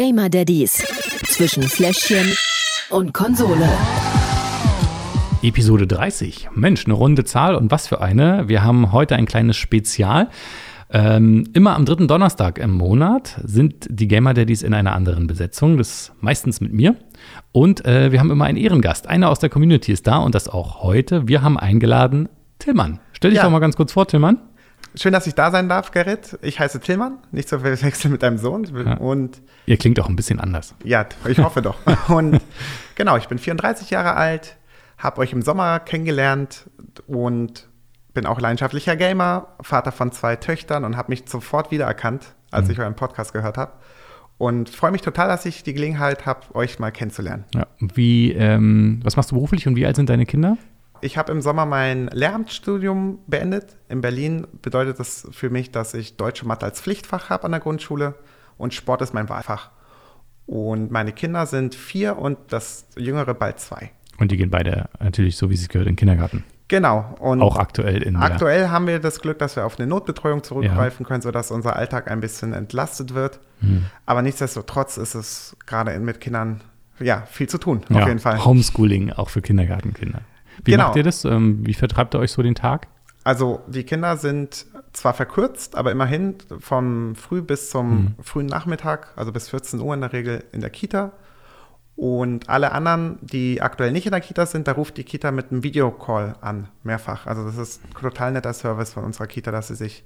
Gamer Daddies zwischen Fläschchen und Konsole. Episode 30. Mensch, eine runde Zahl und was für eine. Wir haben heute ein kleines Spezial. Ähm, immer am dritten Donnerstag im Monat sind die Gamer Daddies in einer anderen Besetzung, das meistens mit mir. Und äh, wir haben immer einen Ehrengast. Einer aus der Community ist da und das auch heute. Wir haben eingeladen Tillmann. Stell dich Ja. doch mal ganz kurz vor, Tillmann. Schön, dass ich da sein darf, Gerrit. Ich heiße Tillmann, nicht zu verwechseln mit deinem Sohn. Ja. Und Ihr klingt auch ein bisschen anders. ja, ich hoffe doch. Und genau, ich bin 34 Jahre alt, habe euch im Sommer kennengelernt und bin auch leidenschaftlicher Gamer, Vater von zwei Töchtern und habe mich sofort wiedererkannt, als Mhm. ich euren Podcast gehört habe. Und freue mich total, dass ich die Gelegenheit habe, euch mal kennenzulernen. Ja. Wie, ähm, was machst du beruflich und wie alt sind deine Kinder? Ich habe im Sommer mein Lehramtsstudium beendet. In Berlin bedeutet das für mich, dass ich Deutsche Mathe als Pflichtfach habe an der Grundschule und Sport ist mein Wahlfach. Und meine Kinder sind vier und das jüngere bald zwei. Und die gehen beide natürlich, so wie es sich gehört, in den Kindergarten. Genau. Und Auch aktuell in der aktuell haben wir das Glück, dass wir auf eine Notbetreuung zurückgreifen können, sodass unser Alltag ein bisschen entlastet wird. Hm. Aber nichtsdestotrotz ist es gerade mit Kindern ja viel zu tun, ja, auf jeden Fall. Homeschooling auch für Kindergartenkinder. Wie Genau. macht ihr das? Ähm, wie vertreibt ihr euch so den Tag? Also die Kinder sind zwar verkürzt, aber immerhin vom Früh bis zum Mhm. frühen Nachmittag, also bis 14 Uhr in der Regel in der Kita. Und alle anderen, die aktuell nicht in der Kita sind, da ruft die Kita mit einem Videocall an, mehrfach. Also das ist ein total netter Service von unserer Kita, dass sie sich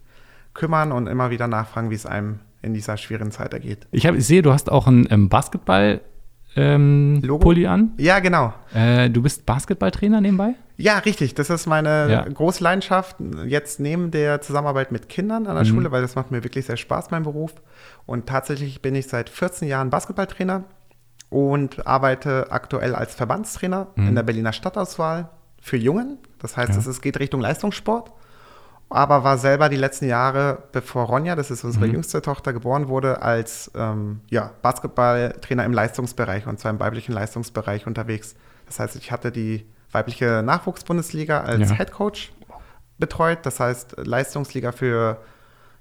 kümmern und immer wieder nachfragen, wie es einem in dieser schwierigen Zeit ergeht. Ich, hab, ich sehe, du hast auch ein ähm, Basketball ähm, Logo? Pulli an. Ja, genau. Äh, du bist Basketballtrainer nebenbei? Ja, richtig. Das ist meine Ja. große Leidenschaft. Jetzt neben der Zusammenarbeit mit Kindern an der Mhm. Schule, weil das macht mir wirklich sehr Spaß, mein Beruf. Und tatsächlich bin ich seit 14 Jahren Basketballtrainer und arbeite aktuell als Verbandstrainer in der Berliner Stadtauswahl für Jungen. Das heißt, Mhm. Ja. es geht Richtung Leistungssport. Aber war selber die letzten Jahre, bevor Ronja, das ist unsere Mhm. jüngste Tochter, geboren wurde, als ähm, ja, Basketballtrainer im Leistungsbereich und zwar im weiblichen Leistungsbereich unterwegs. Das heißt, ich hatte die weibliche Nachwuchsbundesliga als Ja. Headcoach betreut. Das heißt, Leistungsliga für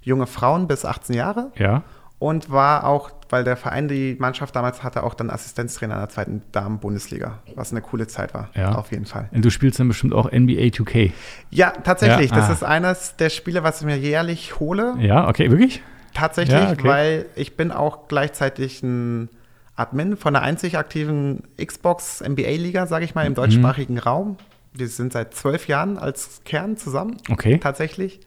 junge Frauen bis 18 Jahre. Ja. Und war auch, weil der Verein die Mannschaft damals hatte, auch dann Assistenztrainer in der zweiten Damen-Bundesliga, was eine coole Zeit war, Ja. auf jeden Fall. Und du spielst dann bestimmt auch NBA 2K. Ja, tatsächlich. Ja, das ah. ist eines der Spiele, was ich mir jährlich hole. Ja, okay, wirklich? Tatsächlich, Ja, okay. weil ich bin auch gleichzeitig ein Admin von einer einzig aktiven Xbox NBA-Liga, sage ich mal, im Mhm. deutschsprachigen Raum. Wir sind seit zwölf Jahren als Kern zusammen, Okay. tatsächlich.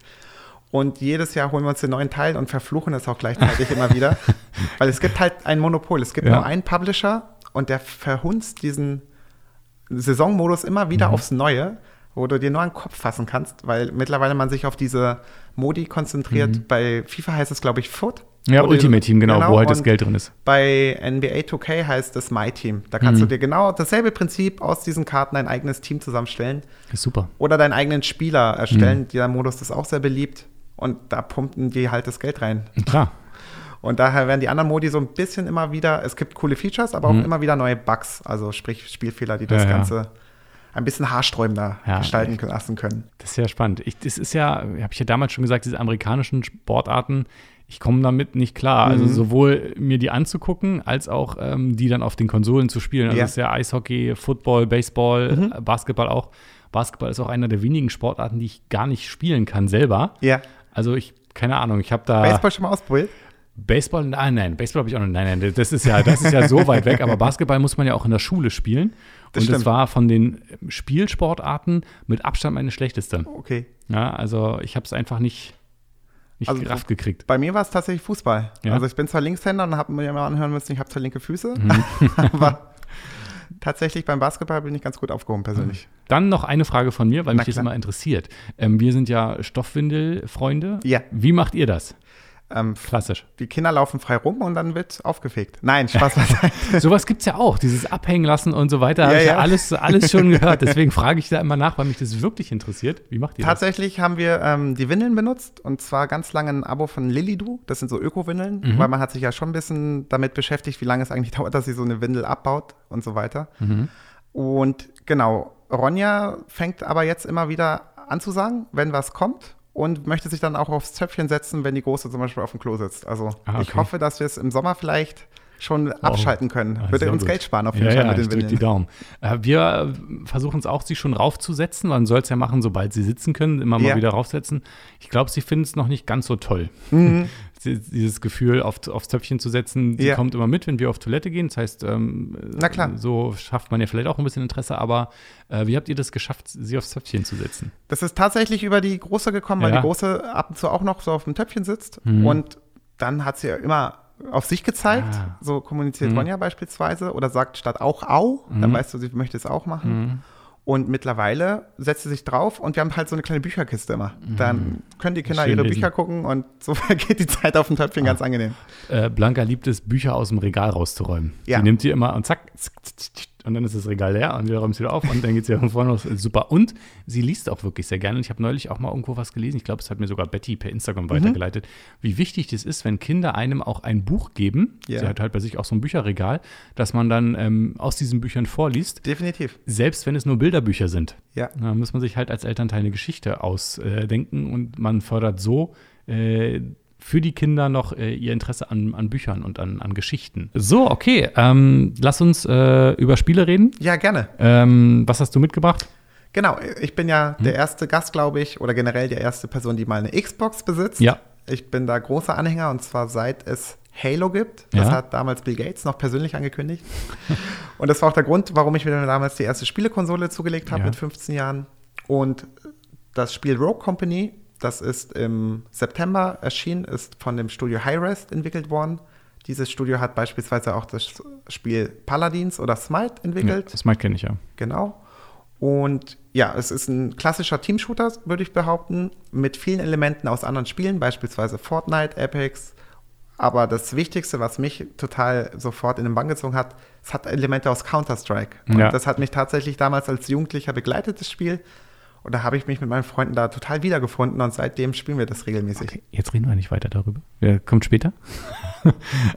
Und jedes Jahr holen wir uns den neuen Teil und verfluchen es auch gleichzeitig immer wieder. Weil es gibt halt ein Monopol. Es gibt Ja. nur einen Publisher und der verhunzt diesen Saisonmodus immer Mhm. wieder aufs Neue, wo du dir nur den Kopf fassen kannst, weil mittlerweile man sich auf diese Modi konzentriert. Bei FIFA heißt es, glaube ich, Foot. Mhm. Ja, Ultimate Team, genau, wo halt das Geld drin ist. Bei NBA 2K heißt es My Team. Da kannst Mhm. du dir genau dasselbe Prinzip aus diesen Karten dein eigenes Team zusammenstellen Ist super. oder deinen eigenen Spieler erstellen. Mhm. Dieser Modus ist auch sehr beliebt und da pumpen die halt das Geld rein. Klar. Und daher werden die anderen Modi so ein bisschen immer wieder, es gibt coole Features, aber auch Mhm. immer wieder neue Bugs, also sprich Spielfehler, die das Ja, ja. Ganze ein bisschen haarsträubender Ja, gestalten lassen können. Das ist ja spannend. Ich, das ist ja, habe ich ja damals schon gesagt, diese amerikanischen Sportarten, ich komme damit nicht klar. Also Mhm. sowohl mir die anzugucken, als auch ähm, die dann auf den Konsolen zu spielen. Also Ja. das ist ja Eishockey, Football, Baseball, Mhm. äh, Basketball auch. Basketball ist auch einer der wenigen Sportarten, die ich gar nicht spielen kann selber. Ja. Also ich, keine Ahnung, ich habe da. Baseball schon mal ausprobiert? Baseball, nein, nein, Baseball habe ich auch noch. Nein, nein, das ist ja, das ist ja so weit weg. Aber Basketball muss man ja auch in der Schule spielen. Das und das stimmt. war von den Spielsportarten mit Abstand meine schlechteste. Okay. Ja, also ich habe es einfach nicht, nicht Also gerafft gekriegt. Bei mir war es tatsächlich Fußball. Ja? Also ich bin zwar Linkshänder und habe mir immer anhören müssen, ich habe zwar linke Füße, Mhm. aber tatsächlich beim Basketball bin ich ganz gut aufgehoben persönlich. Dann noch eine Frage von mir, weil Na mich das klar. immer interessiert. Ähm, wir sind ja Stoffwindel-Freunde. Ja. Wie macht ihr das? Ähm, Klassisch. die Kinder laufen frei rum und dann wird aufgefegt. Nein, Spaß beiseite. Sowas gibt es ja auch, dieses Abhängen lassen und so weiter. Ja, Habe ich ja ja. alles, alles schon gehört. Deswegen frage ich da immer nach, weil mich das wirklich interessiert. Wie macht ihr das? Tatsächlich haben wir ähm, die Windeln benutzt und zwar ganz lange ein Abo von Lilidu. Das sind so Öko-Windeln, Mhm. weil man hat sich ja schon ein bisschen damit beschäftigt, wie lange es eigentlich dauert, dass sie so eine Windel abbaut und so weiter. Mhm. Und genau, Ronja fängt aber jetzt immer wieder an zu sagen, wenn was kommt und möchte sich dann auch aufs Zöpfchen setzen, wenn die Große zum Beispiel auf dem Klo sitzt. Also Ah, ich okay. hoffe, dass wir es im Sommer vielleicht schon abschalten können. Ah, Würde uns gut. Geld sparen auf jeden ja, Fall ja, mit den drück die Windeln. Daumen. Äh, wir versuchen es auch, sie schon raufzusetzen. Man soll es ja machen, sobald sie sitzen können, immer mal Ja. wieder raufsetzen. Ich glaube, sie finden es noch nicht ganz so toll. Sie- Dieses Gefühl, auf, aufs Töpfchen zu setzen, Mhm. Ja. kommt immer mit, wenn wir auf Toilette gehen. Das heißt, ähm, so schafft man ja vielleicht auch ein bisschen Interesse. Aber äh, wie habt ihr das geschafft, sie aufs Töpfchen zu setzen? Das ist tatsächlich über die Große gekommen, weil die Große ab und zu auch noch so auf dem Töpfchen sitzt. Mhm. Und dann hat sie ja immer auf sich gezeigt. Ah. So kommuniziert Mhm. Ronja beispielsweise. Oder sagt statt auch au, dann Mhm. weißt du, sie möchte es auch machen. Mhm. Und mittlerweile setzt sie sich drauf und wir haben halt so eine kleine Bücherkiste immer. Dann können die Kinder Mhm. Schön ihre. Bücher gucken und so vergeht die Zeit auf dem Töpfchen ganz angenehm. Äh, Blanca liebt es, Bücher aus dem Regal rauszuräumen. Ja. Die nimmt die immer und zack, zick, zick, zick, und dann ist das Regal leer und wir räumen es wieder auf und dann geht sie von vorne los. Super. Und sie liest auch wirklich sehr gerne. Und ich habe neulich auch mal irgendwo was gelesen. Ich glaube, es hat mir sogar Betty per Mhm. Instagram weitergeleitet, wie wichtig das ist, wenn Kinder einem auch ein Buch geben. Ja. Sie hat halt bei sich auch so ein Bücherregal, dass man dann ähm, aus diesen Büchern vorliest. Definitiv. Selbst wenn es nur Bilderbücher sind. Ja. Da muss man sich halt als Elternteil eine Geschichte ausdenken und man fördert so äh, für die Kinder noch äh, ihr Interesse an, an Büchern und an, an Geschichten. So, okay, ähm, lass uns äh, über Spiele reden. Ja, gerne. Ähm, was hast du mitgebracht? Genau, ich bin ja Hm? der erste Gast, glaube ich, oder generell die erste Person, die mal eine Xbox besitzt. Ja. Ich bin da großer Anhänger und zwar seit es Halo gibt. Das Ja. hat damals Bill Gates noch persönlich angekündigt. und das war auch der Grund, warum ich mir damals die erste Spielekonsole zugelegt habe Ja. mit 15 Jahren. Und das Spiel Rogue Company, das ist im September erschienen, ist von dem Studio Hi-Rest entwickelt worden. Dieses Studio hat beispielsweise auch das Spiel Paladins oder Smite entwickelt. das Mike kenne ich ja. Genau. Und ja, es ist ein klassischer Team-Shooter, würde ich behaupten, mit vielen Elementen aus anderen Spielen, beispielsweise Fortnite, Apex. Aber das Wichtigste, was mich total sofort in den Bann gezogen hat, es hat Elemente aus Counter-Strike. Und Ja. das hat mich tatsächlich damals als Jugendlicher begleitet, das Spiel. Und da habe ich mich mit meinen Freunden da total wiedergefunden und seitdem spielen wir das regelmäßig. Okay, jetzt reden wir nicht weiter darüber. Ja, kommt später.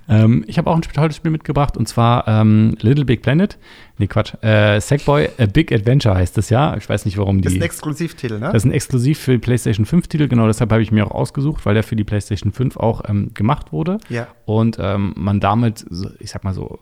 ähm, ich habe auch ein tolles Spiel mitgebracht und zwar ähm, Little Big Planet. Nee, Quatsch. Äh, Sackboy A Big Adventure heißt das ja. Ich weiß nicht, warum die. Das ist ein Exklusivtitel, ne? Das ist ein exklusiv für die PlayStation 5-Titel, genau deshalb habe ich mir auch ausgesucht, weil der für die PlayStation 5 auch ähm, gemacht wurde. Ja. Und ähm, man damit, ich sag mal so,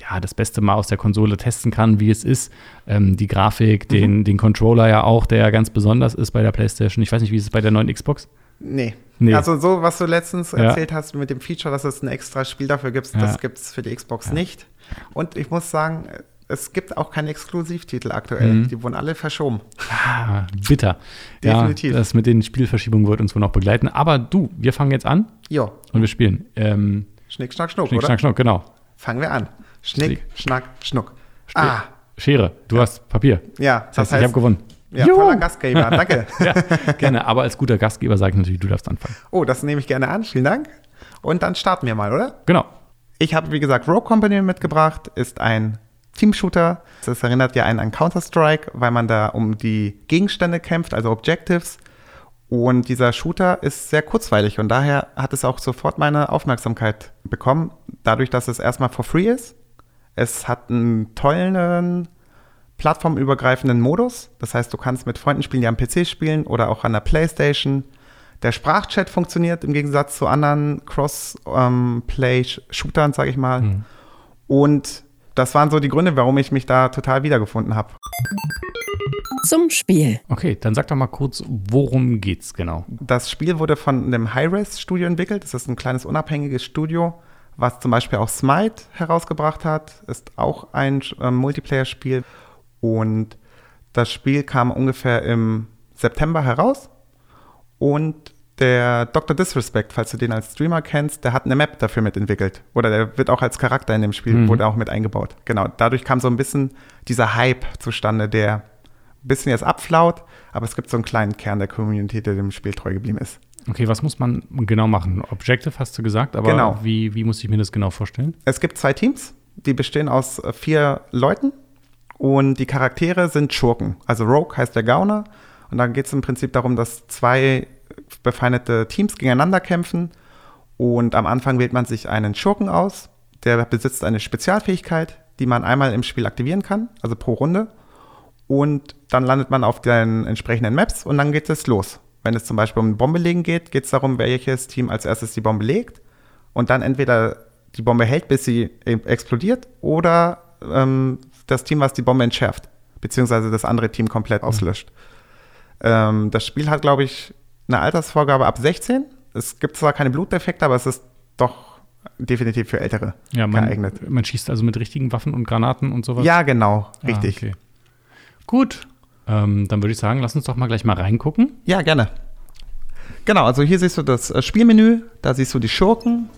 ja, das Beste mal aus der Konsole testen kann, wie es ist. Ähm, die Grafik, den, den Controller ja auch, der ja ganz besonders ist bei der PlayStation. Ich weiß nicht, wie ist es bei der neuen Xbox? Nee. Nee. Also so, was du letztens Ja. erzählt hast mit dem Feature, dass es ein extra Spiel dafür gibt, Ja. das gibt es für die Xbox nicht. Und ich muss sagen, es gibt auch keine Exklusivtitel aktuell. Mhm. Die wurden alle verschoben. Ah, bitter. Definitiv. Ja, das mit den Spielverschiebungen wird uns wohl noch begleiten. Aber du, wir fangen jetzt an Jo, und wir spielen. Ähm, Schnick, Schnack, Schnuck, Schnick, oder? Schnack, Schnuck, genau. Fangen wir an. Schnick, Schnick. Schnack, Schnuck. Ste- Ah, Schere, du hast Papier. ja, Das heißt, ich habe gewonnen. ja, Juhu. toller Gastgeber, danke. ja, gerne. Aber als guter Gastgeber sage ich natürlich, du darfst anfangen. Oh, das nehme ich gerne an, vielen Dank. Und dann starten wir mal, oder? Genau. Ich habe, wie gesagt, Rogue Company mitgebracht, ist ein Team-Shooter. Das erinnert ja einen an Counter-Strike, weil man da um die Gegenstände kämpft, also Objectives. Und dieser Shooter ist sehr kurzweilig und daher hat es auch sofort meine Aufmerksamkeit bekommen, dadurch, dass es erstmal for free ist. Es hat einen tollen plattformübergreifenden Modus. Das heißt, du kannst mit Freunden spielen, die am PC spielen oder auch an der Playstation. Der Sprachchat funktioniert im Gegensatz zu anderen Cross-Play-Shootern, sage ich mal. Mhm. Und das waren so die Gründe, warum ich mich da total wiedergefunden habe. Zum Spiel. Okay, dann sag doch mal kurz, worum geht's genau? Das Spiel wurde von einem Hi-Res-Studio entwickelt. Das ist ein kleines unabhängiges Studio, was zum Beispiel auch Smite herausgebracht hat. Ist auch ein äh, Multiplayer-Spiel. Und das Spiel kam ungefähr im September heraus. Und der Dr. Disrespect, falls du den als Streamer kennst, der hat eine Map dafür mitentwickelt. Oder der wird auch als Charakter in dem Spiel, Mhm. wurde auch mit eingebaut. Genau, dadurch kam so ein bisschen dieser Hype zustande, der ein bisschen jetzt abflaut, aber es gibt so einen kleinen Kern der Community, der dem Spiel treu geblieben ist. Okay, was muss man genau machen? Objective hast du gesagt, aber Genau. wie, wie muss ich mir das genau vorstellen? Es gibt zwei Teams, die bestehen aus äh, vier Leuten und die Charaktere sind Schurken. Also Rogue heißt der Gauner und dann geht es im Prinzip darum, dass zwei befeindete Teams gegeneinander kämpfen und am Anfang wählt man sich einen Schurken aus, der besitzt eine Spezialfähigkeit, die man einmal im Spiel aktivieren kann, also pro Runde und dann landet man auf den entsprechenden Maps und dann geht es los. Wenn es zum Beispiel um Bombe legen geht, geht es darum, welches Team als erstes die Bombe legt und dann entweder die Bombe hält, bis sie e- explodiert, oder ähm, das Team, was die Bombe entschärft, beziehungsweise das andere Team komplett auslöscht. Ähm, das Spiel hat, glaube ich, eine Altersvorgabe ab 16. Es gibt zwar keine Blutdefekte, aber es ist doch definitiv für Ältere Ja, man, geeignet. man schießt also mit richtigen Waffen und Granaten und sowas. Ja, genau, Ah, richtig. okay. Gut. Ähm, dann würde ich sagen, lass uns doch mal gleich mal reingucken. Ja, gerne. Genau, also hier siehst du das äh, Spielmenü, da siehst du die Schurken,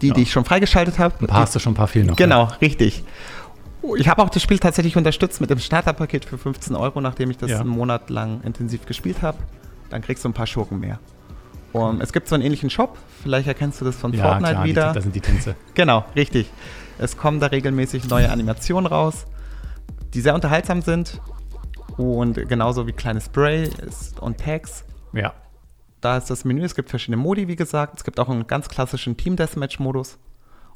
die, Ja. die ich schon freigeschaltet habe. Ein paar hast du schon, ein paar fehlen noch. Genau, richtig. Oh, Ich habe auch das Spiel tatsächlich unterstützt mit dem Starterpaket für 15 Euro, nachdem ich das Ja. einen Monat lang intensiv gespielt habe. Dann kriegst du ein paar Schurken mehr. Und es gibt so einen ähnlichen Shop, vielleicht erkennst du das von Ja, Fortnite klar, wieder. da sind die Tänze. Genau, richtig. Es kommen da regelmäßig neue Animationen raus, die sehr unterhaltsam sind. Und genauso wie kleine Spray und Tags. Ja. Da ist das Menü, es gibt verschiedene Modi, wie gesagt. Es gibt auch einen ganz klassischen Team Deathmatch-Modus.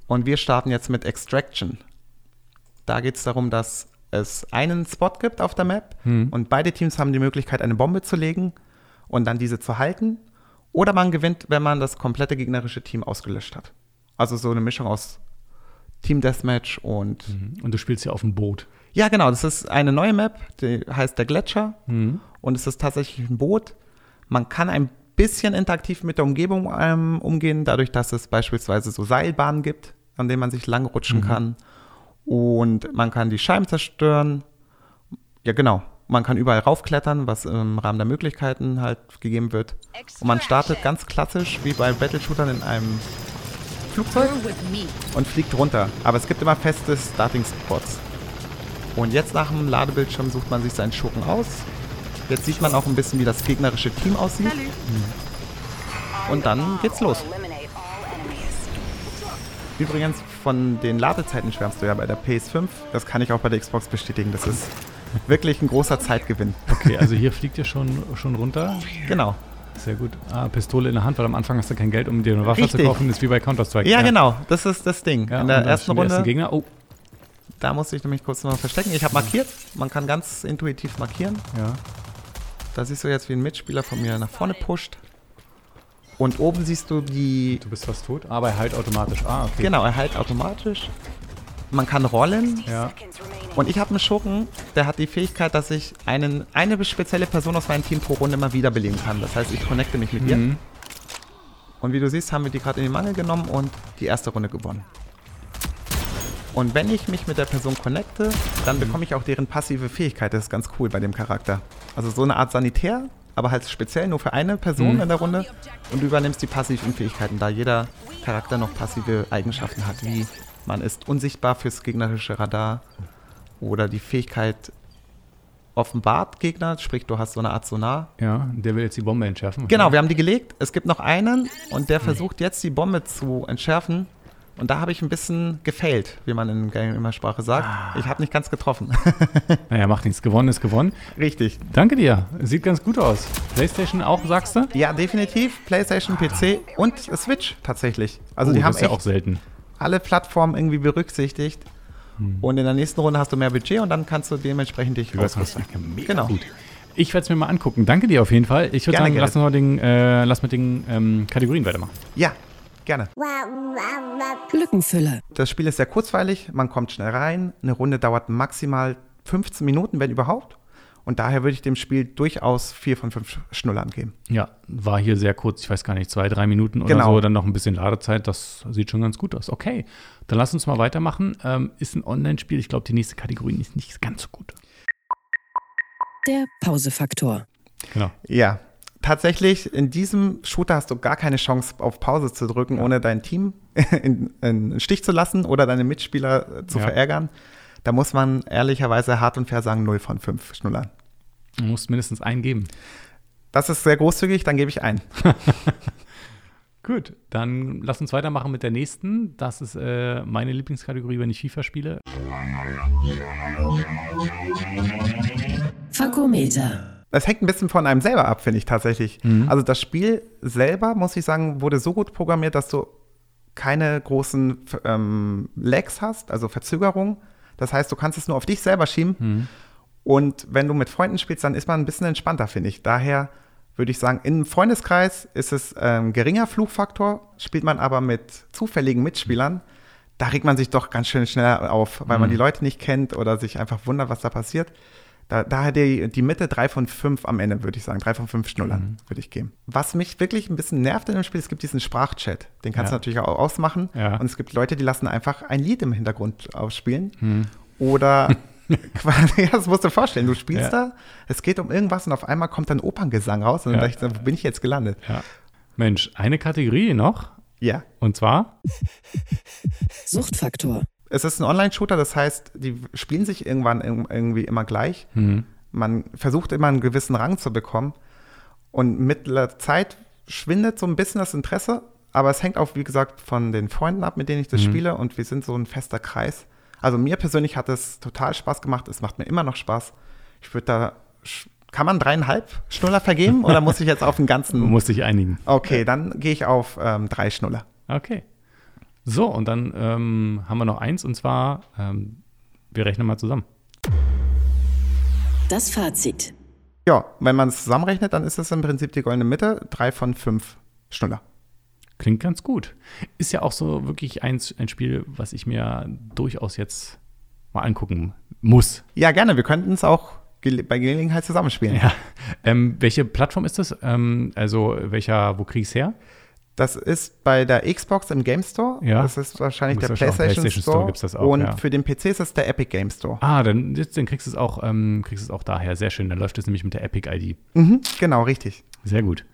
Und wir starten jetzt mit Extraction. Da geht es darum, dass es einen Spot gibt auf der Map Hm. und beide Teams haben die Möglichkeit, eine Bombe zu legen und dann diese zu halten. Oder man gewinnt, wenn man das komplette gegnerische Team ausgelöscht hat. Also so eine Mischung aus Team Deathmatch und. Und du spielst ja auf dem Boot. Ja, genau, das ist eine neue Map, die heißt der Gletscher. Mhm. Und es ist tatsächlich ein Boot. Man kann ein bisschen interaktiv mit der Umgebung ähm, umgehen, dadurch, dass es beispielsweise so Seilbahnen gibt, an denen man sich langrutschen kann. Und man kann die Scheiben zerstören. Ja, genau. Man kann überall raufklettern, was im Rahmen der Möglichkeiten halt gegeben wird. Und man startet ganz klassisch wie bei Battle-Shootern in einem Flugzeug und fliegt runter. Aber es gibt immer feste Starting-Spots. Und jetzt nach dem Ladebildschirm sucht man sich seinen Schurken aus. Jetzt sieht man auch ein bisschen, wie das gegnerische Team aussieht. Und dann geht's los. Übrigens, von den Ladezeiten schwärmst du ja bei der PS5. Das kann ich auch bei der Xbox bestätigen. Das ist wirklich ein großer Zeitgewinn. Okay, also hier fliegt ihr schon, schon runter. Genau. Sehr gut. Ah, Pistole in der Hand, weil am Anfang hast du kein Geld, um dir eine Waffe zu Richtig. kaufen. Das ist wie bei Counter-Strike. Ja, genau. Das ist das Ding. Ja, In der ersten Runde, Gegner. Oh, da musste ich nämlich kurz noch verstecken. Ich habe markiert. Man kann ganz intuitiv markieren. ja. Da siehst du jetzt, wie ein Mitspieler von mir nach vorne pusht. Und oben siehst du die. Du bist fast tot, aber er heilt automatisch. Ah, okay. Genau, er heilt automatisch. Man kann rollen. Ja. Und ich habe einen Schurken, der hat die Fähigkeit, dass ich einen, eine spezielle Person aus meinem Team pro Runde mal wiederbeleben kann. Das heißt, ich connecte mich mit ihr. Mhm. Und wie du siehst, haben wir die gerade in den Mangel genommen und die erste Runde gewonnen. Und wenn ich mich mit der Person connecte, dann bekomme ich auch deren passive Fähigkeit. Das ist ganz cool bei dem Charakter. Also so eine Art Sanitär, aber halt speziell nur für eine Person Mhm. in der Runde. Und du übernimmst die passiven Fähigkeiten, da jeder Charakter noch passive Eigenschaften hat, wie man ist unsichtbar fürs gegnerische Radar oder die Fähigkeit offenbart Gegner, sprich du hast so eine Art Sonar. Ja, der will jetzt die Bombe entschärfen. Genau, wir haben die gelegt. Es gibt noch einen und der versucht jetzt die Bombe zu entschärfen. Und da habe ich ein bisschen gefailt, wie man in Gamer-Sprache sagt. Ich habe nicht ganz getroffen. Naja, macht nichts. Gewonnen ist gewonnen. Richtig. Danke dir. Sieht ganz gut aus. PlayStation auch, sagst du? Ja, definitiv. PlayStation, PC und Switch tatsächlich. Also Oh, die das haben ist ja auch selten. alle Plattformen irgendwie berücksichtigt. Hm. Und in der nächsten Runde hast du mehr Budget und dann kannst du dementsprechend dich ausrüsten. Genau. gut. Ich werde es mir mal angucken. Danke dir auf jeden Fall. Ich würde sagen, gerne. lass, noch den, äh, lass mit den ähm, Kategorien weitermachen. Ja, gerne. Glückenfülle. Das Spiel ist sehr kurzweilig, man kommt schnell rein. Eine Runde dauert maximal 15 Minuten, wenn überhaupt. Und daher würde ich dem Spiel durchaus vier von fünf Schnullern geben. Ja, war hier sehr kurz, ich weiß gar nicht, zwei, drei Minuten oder Genau. so, dann noch ein bisschen Ladezeit, das sieht schon ganz gut aus. Okay, dann lass uns mal weitermachen. Ähm, ist ein Online-Spiel, ich glaube, die nächste Kategorie ist nicht ganz so gut. Der Pausefaktor. Genau. Ja, tatsächlich, in diesem Shooter hast du gar keine Chance, auf Pause zu drücken, ohne dein Team in, in den Stich zu lassen oder deine Mitspieler äh, zu Ja. verärgern. Da muss man ehrlicherweise hart und fair sagen, 0 von 5 Schnullern. Du musst mindestens einen geben. Das ist sehr großzügig, dann gebe ich ein. Gut, dann lass uns weitermachen mit der nächsten. Das ist äh, meine Lieblingskategorie, wenn ich FIFA spiele. Fakometer. Das hängt ein bisschen von einem selber ab, finde ich tatsächlich. Also das Spiel selber, muss ich sagen, wurde so gut programmiert, dass du keine großen ähm, Lags hast, also Verzögerungen. Das heißt, du kannst es nur auf dich selber schieben. Und wenn du mit Freunden spielst, dann ist man ein bisschen entspannter, finde ich. Daher würde ich sagen, im Freundeskreis ist es ähm, geringer Fluchfaktor. Spielt man aber mit zufälligen Mitspielern, da regt man sich doch ganz schön schnell auf, weil man die Leute nicht kennt oder sich einfach wundert, was da passiert. Da, daher die, die Mitte drei von fünf am Ende, würde ich sagen. Drei von fünf Schnullern würde ich geben. Was mich wirklich ein bisschen nervt in dem Spiel, es gibt diesen Sprachchat. Den kannst Ja. du natürlich auch ausmachen. Ja. Und es gibt Leute, die lassen einfach ein Lied im Hintergrund ausspielen. Oder quasi, ja, das musst du dir vorstellen. Du spielst Ja. da, es geht um irgendwas und auf einmal kommt dann Operngesang raus. Und dann Ja. dachte ich, so, wo bin ich jetzt gelandet? Ja. Mensch, eine Kategorie noch. Ja. Und zwar, Suchtfaktor. Es ist ein Online-Shooter, das heißt, die spielen sich irgendwann irg- irgendwie immer gleich. Man versucht immer einen gewissen Rang zu bekommen. Und mit der Zeit schwindet so ein bisschen das Interesse. Aber es hängt auch, wie gesagt, von den Freunden ab, mit denen ich das spiele. Und wir sind so ein fester Kreis. Also mir persönlich hat es total Spaß gemacht. Es macht mir immer noch Spaß. Ich würde da. Kann man dreieinhalb Schnuller vergeben oder muss ich jetzt auf den ganzen? muss ich einigen. Okay, dann gehe ich auf ähm, drei Schnuller. Okay. So, und dann ähm, haben wir noch eins und zwar, ähm, wir rechnen mal zusammen. Das Fazit. Ja, wenn man es zusammenrechnet, dann ist es im Prinzip die goldene Mitte. Drei von fünf Schnuller. Klingt ganz gut. Ist ja auch so wirklich eins, ein Spiel, was ich mir durchaus jetzt mal angucken muss. Ja, gerne. Wir könnten es auch bei Gelegenheit zusammenspielen. Ja. Ähm, welche Plattform ist das? Ähm, also welcher, wo krieg ich es her? Das ist bei der Xbox im Game Store. Ja. Das ist wahrscheinlich der PlayStation, PlayStation Store. Store gibt's das auch, Und ja. für den PC ist es der Epic Game Store. Ah, dann, dann kriegst du es auch, ähm, kriegst es auch daher. Sehr schön. Dann läuft es nämlich mit der Epic ID. Mhm, genau, richtig. Sehr gut.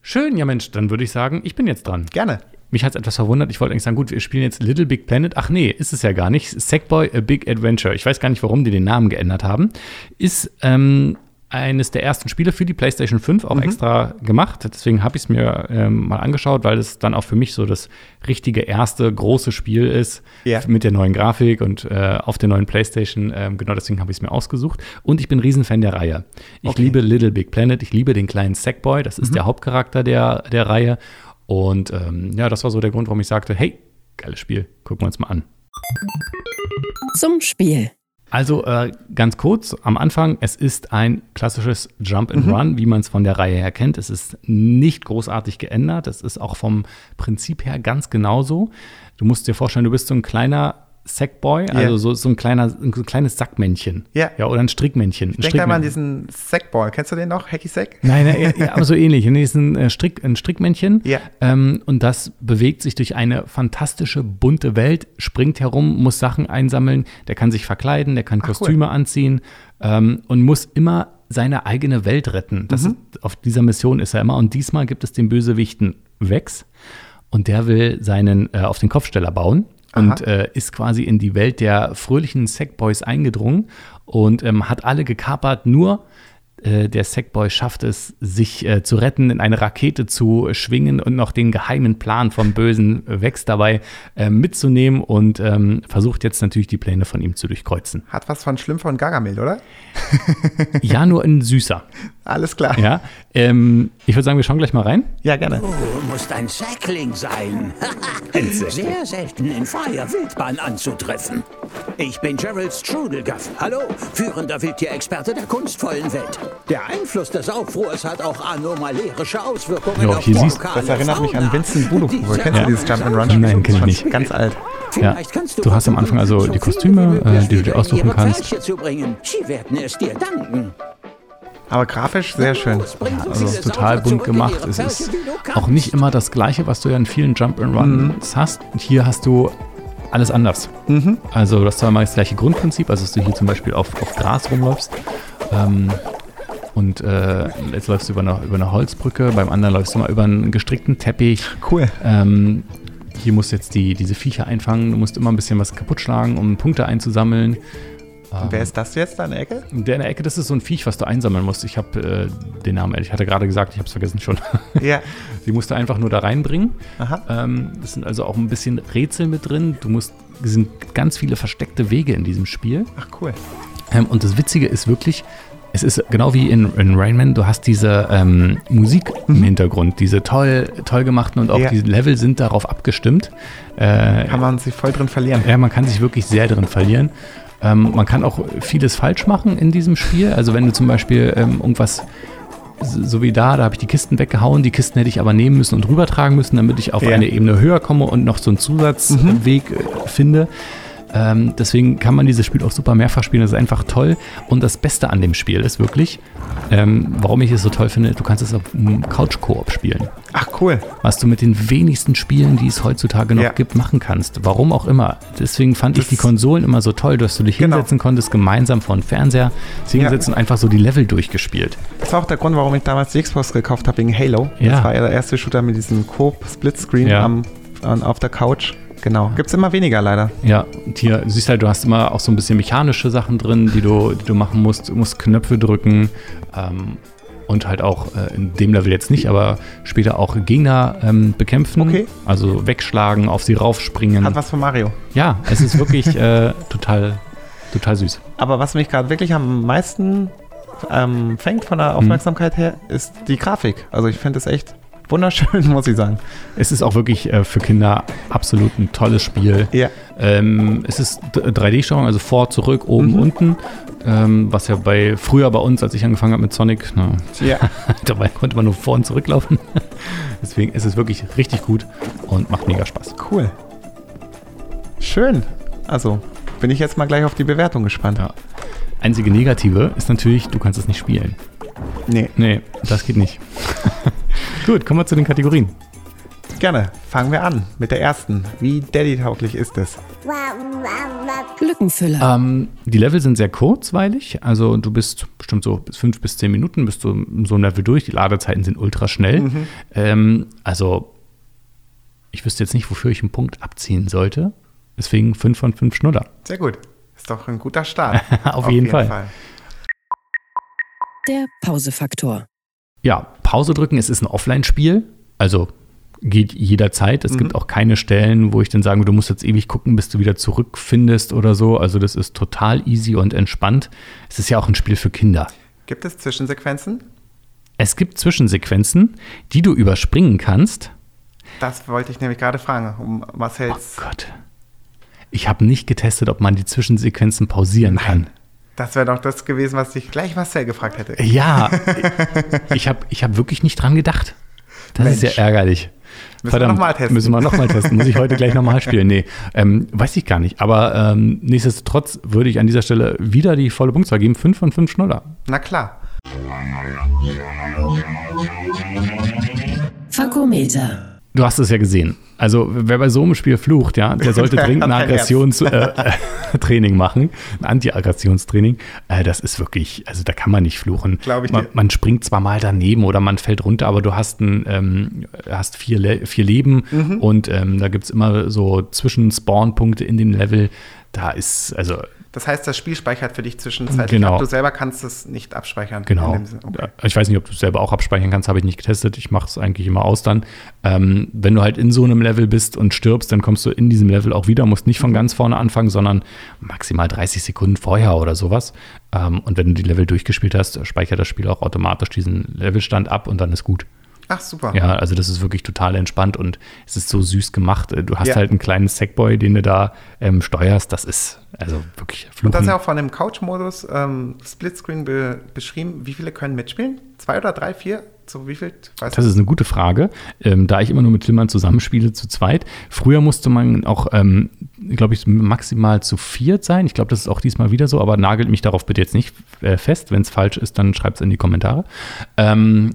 Schön, ja Mensch, dann würde ich sagen, ich bin jetzt dran. Gerne. Mich hat es etwas verwundert. Ich wollte eigentlich sagen, gut, wir spielen jetzt Little Big Planet. Ach nee, ist es ja gar nicht. Sackboy A Big Adventure. Ich weiß gar nicht, warum die den Namen geändert haben. Ist ähm, eines der ersten Spiele für die PlayStation 5 auch extra gemacht. Deswegen habe ich es mir ähm, mal angeschaut, weil es dann auch für mich so das richtige erste große Spiel ist Ja. mit der neuen Grafik und äh, auf der neuen PlayStation. Ähm, genau deswegen habe ich es mir ausgesucht. Und ich bin Riesenfan der Reihe. Ich Okay. liebe Little Big Planet. Ich liebe den kleinen Sackboy. Das ist der Hauptcharakter der, der Reihe. Und ähm, ja, das war so der Grund, warum ich sagte, hey, geiles Spiel, gucken wir uns mal an. Zum Spiel. Also äh, ganz kurz am Anfang, es ist ein klassisches Jump and Run, wie man es von der Reihe her kennt. Es ist nicht großartig geändert. Es ist auch vom Prinzip her ganz genauso. Du musst dir vorstellen, du bist so ein kleiner Sackboy, also so, so ein kleiner, ein kleines Sackmännchen. Ja. ja oder ein Strickmännchen. Ich denke da mal an diesen Sackball. Kennst du den noch? Hacky Sack? Nein, nein, ja, aber so ähnlich. Nee, ist ein, äh, Strick, ein Strickmännchen. Ja. Ähm, und das bewegt sich durch eine fantastische, bunte Welt, springt herum, muss Sachen einsammeln. Der kann sich verkleiden, der kann Ach, cool. Kostüme anziehen ähm, und muss immer seine eigene Welt retten. Das Mhm. ist, auf dieser Mission ist er immer. Und diesmal gibt es den Bösewichten Vex. Und der will seinen äh, auf den Kopfsteller bauen. Und äh, ist quasi in die Welt der fröhlichen Sackboys eingedrungen und ähm, hat alle gekapert, nur äh, der Sackboy schafft es, sich äh, zu retten, in eine Rakete zu schwingen und noch den geheimen Plan vom bösen Vex dabei äh, mitzunehmen und ähm, versucht jetzt natürlich die Pläne von ihm zu durchkreuzen. Hat was von Schlümpfer und Gargamel, oder? Ja, nur in süßer. Alles klar. Ja, ähm, ich würde sagen, wir schauen gleich mal rein. Ja, gerne. Du musst ein Sackling sein. Sehr selten in freier Wildbahn anzutreffen. Ich bin Gerald Strudelgaff. Hallo, führender Wildtierexperte der kunstvollen Welt. Der Einfluss des Aufruhrs hat auch anomalerische Auswirkungen Ja, auf hier siehst- lokale Das erinnert mich an. Vincent Budokubo. Diese Kennst du dieses Jump and Run? Nein, kenn ich Schon nicht. Ganz alt. Ja, Vielleicht kannst du hast am Anfang also so die Kostüme, wie äh, möglich die du dir aussuchen kannst. Pferdchen Zu bringen. Sie werden es dir danken. Aber grafisch sehr schön. Also es ist total bunt gemacht. Es ist auch nicht immer das Gleiche, was du ja in vielen Jump and Runs hast. Und hier hast du alles anders. Also du hast zwar mal das gleiche Grundprinzip, also dass du hier zum Beispiel auf, auf Gras rumläufst. Ähm, und äh, jetzt läufst du über eine, über eine Holzbrücke, beim anderen läufst du mal über einen gestrickten Teppich. Cool. Ähm, hier musst du jetzt die, diese Viecher einfangen. Du musst immer ein bisschen was kaputt schlagen, um Punkte einzusammeln. Und wer ist das jetzt da in der Ecke? Der in der Ecke, das ist so ein Viech, was du einsammeln musst. Ich habe äh, den Namen, ich hatte gerade gesagt, ich habe es vergessen schon. Ja. Die musst du einfach nur da reinbringen. Aha. Ähm, es sind also auch ein bisschen Rätsel mit drin. Du musst, es sind ganz viele versteckte Wege in diesem Spiel. Ach, cool. Ähm, und das Witzige ist wirklich, es ist genau wie in, in Rainman, du hast diese ähm, Musik im Hintergrund, diese toll, toll gemachten und auch Mhm. Ja. diese Level sind darauf abgestimmt. Äh, Kann man sich voll drin verlieren. ja, man kann sich wirklich sehr drin verlieren. Ähm, man kann auch vieles falsch machen in diesem Spiel. Also wenn du zum Beispiel ähm, irgendwas so wie da, da habe ich die Kisten weggehauen, die Kisten hätte ich aber nehmen müssen und rübertragen müssen, damit ich auf Ja. eine Ebene höher komme und noch so einen Zusatzweg äh, finde. Ähm, deswegen kann man dieses Spiel auch super mehrfach spielen. Das ist einfach toll. Und das Beste an dem Spiel ist wirklich, ähm, warum ich es so toll finde, du kannst es auf einem Couch-Koop spielen. Ach, cool. Was du mit den wenigsten Spielen, die es heutzutage noch Ja. gibt, machen kannst. Warum auch immer. Deswegen fand ich Das- die Konsolen immer so toll, dass du dich Genau. hinsetzen konntest, gemeinsam vor den Fernseher sich Ja. und einfach so die Level durchgespielt. Das war auch der Grund, warum ich damals die Xbox gekauft habe, wegen Halo. Ja. Das war ja der erste Shooter mit diesem Coop-Splitscreen Ja. am, an, auf der Couch. Genau. Gibt es immer weniger leider. Ja, und hier, du siehst halt, du hast immer auch so ein bisschen mechanische Sachen drin, die du, die du machen musst. Du musst Knöpfe drücken ähm, und halt auch äh, in dem Level jetzt nicht, aber später auch Gegner ähm, bekämpfen. Okay. Also wegschlagen, auf sie raufspringen. Hat was von Mario. Ja, es ist wirklich äh, total, total süß. Aber was mich gerade wirklich am meisten ähm, fängt von Mhm. der Aufmerksamkeit her, ist die Grafik. Also ich finde es echt wunderschön, muss ich sagen. Es ist auch wirklich äh, für Kinder absolut ein tolles Spiel. Ja. Ähm, es ist 3D-Steuerung, also vor, zurück, oben, Mhm. unten. Ähm, was ja bei früher bei uns, als ich angefangen habe mit Sonic, na, Ja. dabei konnte man nur vor und zurücklaufen. Deswegen ist es wirklich richtig gut und macht mega Spaß. Cool. Schön. Also bin ich jetzt mal gleich auf die Bewertung gespannt. Ja. Einzige Negative ist natürlich, du kannst es nicht spielen. Nee, Nee, das geht nicht. Gut, kommen wir zu den Kategorien. gerne. Fangen wir an mit der ersten. Wie Daddy-tauglich ist es? Lückenfüller. Ähm, die Level sind sehr kurzweilig, also du bist bestimmt so bis fünf bis zehn Minuten bist du in so ein Level durch. Die Ladezeiten sind ultra schnell. Ähm, also ich wüsste jetzt nicht, wofür ich einen Punkt abziehen sollte. Deswegen fünf von fünf Schnuller. Sehr gut. Ist doch ein guter Start. Auf jeden Fall. Der Pausefaktor. Ja, Pause drücken, es ist ein Offline-Spiel, also geht jederzeit. Es gibt auch keine Stellen, wo ich dann sagen würde, du musst jetzt ewig gucken, bis du wieder zurückfindest oder so. Also das ist total easy und entspannt. Es ist ja auch ein Spiel für Kinder. Gibt es Zwischensequenzen? Es gibt Zwischensequenzen, die du überspringen kannst. Das wollte ich nämlich gerade fragen, um Oh Marcells. Gott. Ich habe nicht getestet, ob man die Zwischensequenzen pausieren kann. Das wäre doch das gewesen, was ich gleich Marcel gefragt hätte. Ja, ich habe ich hab wirklich nicht dran gedacht. Das ist Mensch. ja ärgerlich. Müssen wir noch mal testen. Müssen wir nochmal testen. Muss ich heute gleich nochmal spielen? Nee, ähm, weiß ich gar nicht. Aber ähm, nichtsdestotrotz würde ich an dieser Stelle wieder die volle Punktzahl geben. 5 von 5 Schnuller. Na klar. Fakometer. Du hast es ja gesehen. Also, wer bei so einem Spiel flucht, ja, der sollte dringend ein hat kein Herz. Aggressionstraining machen, ein Anti-Aggressionstraining. Äh, das ist wirklich, also da kann man nicht fluchen. Glaub ich man, dir. man springt zwar mal daneben oder man fällt runter, aber du hast, ein, ähm, hast vier, Le vier Leben Mhm. und ähm, da gibt es immer so Zwischen-Spawn-Punkte in dem Level. Da ist, also Das heißt, das Spiel speichert für dich zwischenzeitlich. Genau. ab. Du selber kannst es nicht abspeichern. Genau. Okay. Ich weiß nicht, ob du es selber auch abspeichern kannst, habe ich nicht getestet. Ich mache es eigentlich immer aus dann. Ähm, wenn du halt in so einem Level bist und stirbst, dann kommst du in diesem Level auch wieder, musst nicht von ganz vorne anfangen, sondern maximal 30 Sekunden vorher oder sowas. Ähm, und wenn du die Level durchgespielt hast, speichert das Spiel auch automatisch diesen Levelstand ab und dann ist gut. Ach, super. Ja, also das ist wirklich total entspannt und es ist so süß gemacht. Du hast Ja. halt einen kleinen Sackboy, den du da ähm, steuerst. Das ist also wirklich Und fluchen. das ist ja auch von dem Couch-Modus ähm, Splitscreen be beschrieben. Wie viele können mitspielen? Zwei oder drei, vier? So wie viel? Weißt Das ist eine gute Frage. Ähm, da ich immer nur mit Timmern zusammenspiele, zu zweit. Früher musste man auch, ähm, glaube ich, maximal zu viert sein. Ich glaube, das ist auch diesmal wieder so, aber nagelt mich darauf bitte jetzt nicht äh, fest. Wenn es falsch ist, dann schreibt es in die Kommentare. Ähm,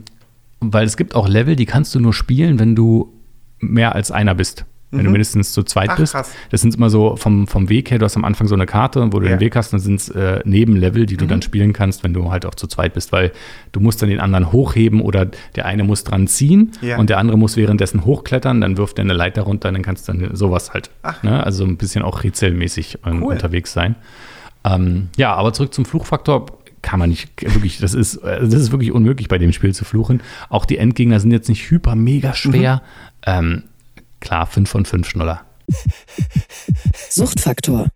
weil es gibt auch Level, die kannst du nur spielen, wenn du mehr als einer bist. Wenn du mindestens zu zweit Mhm. Ach, bist. krass. Das sind immer so vom, vom Weg her, du hast am Anfang so eine Karte, wo du Ja. Mhm. den Weg hast, dann sind es äh, Nebenlevel, die du dann spielen kannst, wenn du halt auch zu zweit bist, weil du musst dann den anderen hochheben oder der eine muss dran ziehen Ja. und der andere muss währenddessen hochklettern, dann wirft er eine Leiter runter, dann kannst du dann sowas halt. Ach. Ne? Also ein bisschen auch rätselmäßig ähm, Cool. unterwegs sein. Ähm, ja, aber zurück zum Fluchfaktor kann man nicht wirklich, das ist, äh, das ist wirklich unmöglich bei dem Spiel zu fluchen. Auch die Endgegner sind jetzt nicht hyper mega schwer. Ähm, klar, 5 von 5 Schnuller. Suchtfaktor.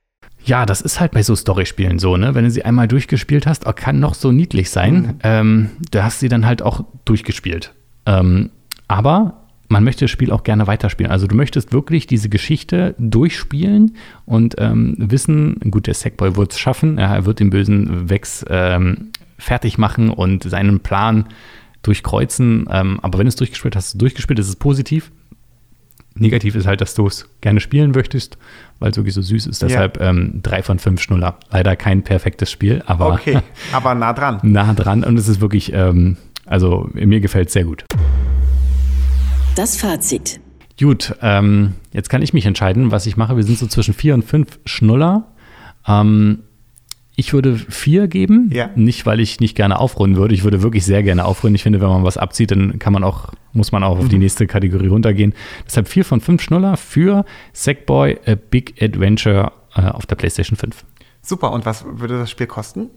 Ja, das ist halt bei so Storyspielen so, ne? Wenn du sie einmal durchgespielt hast, auch kann noch so niedlich sein, ähm, du hast sie dann halt auch durchgespielt. Ähm, aber man möchte das Spiel auch gerne weiterspielen. Also du möchtest wirklich diese Geschichte durchspielen und ähm, wissen, gut, der Sackboy wird es schaffen, er wird den bösen Wex ähm, fertig machen und seinen Plan durchkreuzen. Ähm, aber wenn du es durchgespielt hast, hast du durchgespielt, ist positiv. Negativ ist halt, dass du es gerne spielen möchtest, weil es wirklich so süß ist. Deshalb ja. ähm, drei von fünf Schnuller. Leider kein perfektes Spiel, aber, okay, aber nah dran. nah dran. Und es ist wirklich, ähm, also mir gefällt es sehr gut. Das Fazit. Gut, ähm, jetzt kann ich mich entscheiden, was ich mache. Wir sind so zwischen vier und fünf Schnuller. Ähm, ich würde vier geben, ja. nicht weil ich nicht gerne aufrunden würde. Ich würde wirklich sehr gerne aufrunden. Ich finde, wenn man was abzieht, dann kann man auch, muss man auch auf die mhm. nächste Kategorie runtergehen. Deshalb vier von fünf Schnuller für Sackboy A Big Adventure äh, auf der PlayStation 5. Super. Und was würde das Spiel kosten?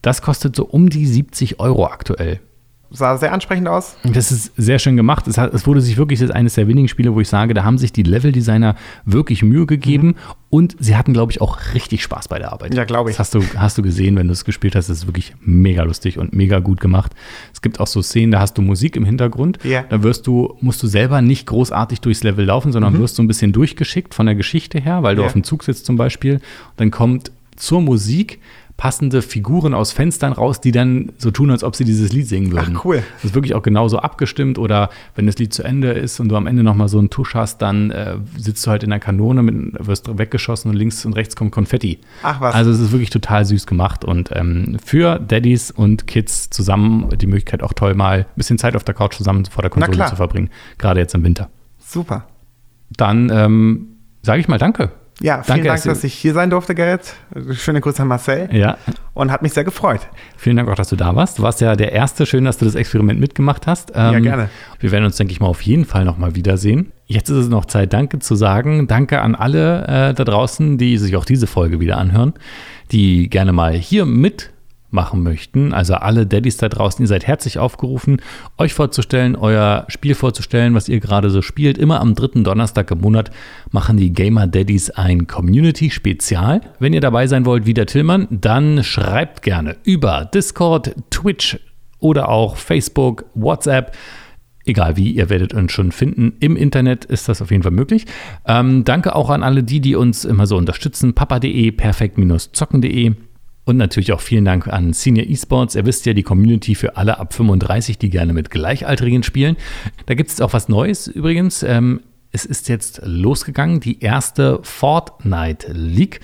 Das kostet so um die 70 Euro aktuell sah sehr ansprechend aus. Das ist sehr schön gemacht. Es, hat, es wurde sich wirklich, das ist eines der wenigen Spiele, wo ich sage, da haben sich die Leveldesigner wirklich Mühe gegeben mhm. und sie hatten, glaube ich, auch richtig Spaß bei der Arbeit. Ja, glaube ich. Das hast du, hast du gesehen, wenn du es gespielt hast. Es ist wirklich mega lustig und mega gut gemacht. Es gibt auch so Szenen, da hast du Musik im Hintergrund. Ja. Da wirst du, musst du selber nicht großartig durchs Level laufen, sondern mhm. wirst so ein bisschen durchgeschickt von der Geschichte her, weil du ja. auf dem Zug sitzt zum Beispiel. Und dann kommt zur Musik passende Figuren aus Fenstern raus, die dann so tun, als ob sie dieses Lied singen würden. Ach, cool. Das ist wirklich auch genauso abgestimmt oder wenn das Lied zu Ende ist und du am Ende nochmal so einen Tusch hast, dann äh, sitzt du halt in der Kanone, mit, wirst weggeschossen und links und rechts kommt Konfetti. Ach was. Also es ist wirklich total süß gemacht und ähm, für Daddies und Kids zusammen die Möglichkeit auch toll mal ein bisschen Zeit auf der Couch zusammen vor der Konsole zu verbringen, gerade jetzt im Winter. Super. Dann ähm, sage ich mal Danke. Ja, vielen Danke, Dank, dass ich hier sein durfte, Gerrit. Schöne Grüße an Marcel. Ja. Und hat mich sehr gefreut. Vielen Dank auch, dass du da warst. Du warst ja der Erste. Schön, dass du das Experiment mitgemacht hast. Ähm, ja, gerne. Wir werden uns, denke ich mal, auf jeden Fall nochmal wiedersehen. Jetzt ist es noch Zeit, Danke zu sagen. Danke an alle äh, da draußen, die sich auch diese Folge wieder anhören, die gerne mal hier mit machen möchten. Also alle Daddys da draußen, ihr seid herzlich aufgerufen, euch vorzustellen, euer Spiel vorzustellen, was ihr gerade so spielt. Immer am dritten Donnerstag im Monat machen die Gamer Daddies ein Community-Spezial. Wenn ihr dabei sein wollt, wie der Tillmann, dann schreibt gerne über Discord, Twitch oder auch Facebook, WhatsApp egal wie, ihr werdet uns schon finden. Im Internet ist das auf jeden Fall möglich. Ähm, danke auch an alle die, die uns immer so unterstützen. papa.de, perfekt-zocken.de. Und natürlich auch vielen Dank an Senior Esports. Ihr wisst ja, die Community für alle ab 35, die gerne mit Gleichaltrigen spielen. Da gibt es auch was Neues übrigens. Ähm, es ist jetzt losgegangen, die erste Fortnite League.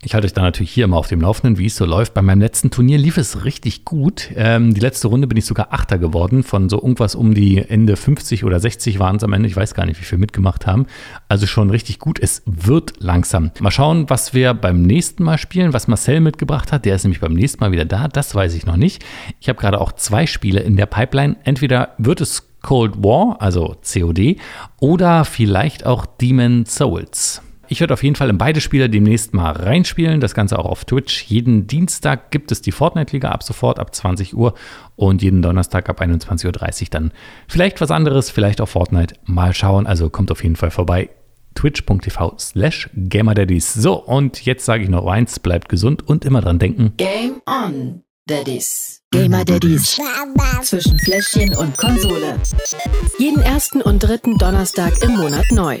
Ich halte euch da natürlich hier immer auf dem Laufenden, wie es so läuft. Bei meinem letzten Turnier lief es richtig gut. Ähm, die letzte Runde bin ich sogar Achter geworden. Von so irgendwas um die Ende 50 oder 60 waren es am Ende. Ich weiß gar nicht, wie viel mitgemacht haben. Also schon richtig gut. Es wird langsam. Mal schauen, was wir beim nächsten Mal spielen, was Marcel mitgebracht hat. Der ist nämlich beim nächsten Mal wieder da. Das weiß ich noch nicht. Ich habe gerade auch zwei Spiele in der Pipeline. Entweder wird es Cold War, also COD, oder vielleicht auch Demon Souls. Ich werde auf jeden Fall in beide Spiele demnächst mal reinspielen. Das Ganze auch auf Twitch. Jeden Dienstag gibt es die Fortnite-Liga ab sofort ab 20 Uhr und jeden Donnerstag ab 21.30 Uhr dann vielleicht was anderes, vielleicht auch Fortnite. Mal schauen. Also kommt auf jeden Fall vorbei. Twitch.tv slash GamerDaddies. So, und jetzt sage ich noch eins, bleibt gesund und immer dran denken. Game on, Daddies. Gamer Daddies. Zwischen Fläschchen und Konsole. Jeden ersten und dritten Donnerstag im Monat neu.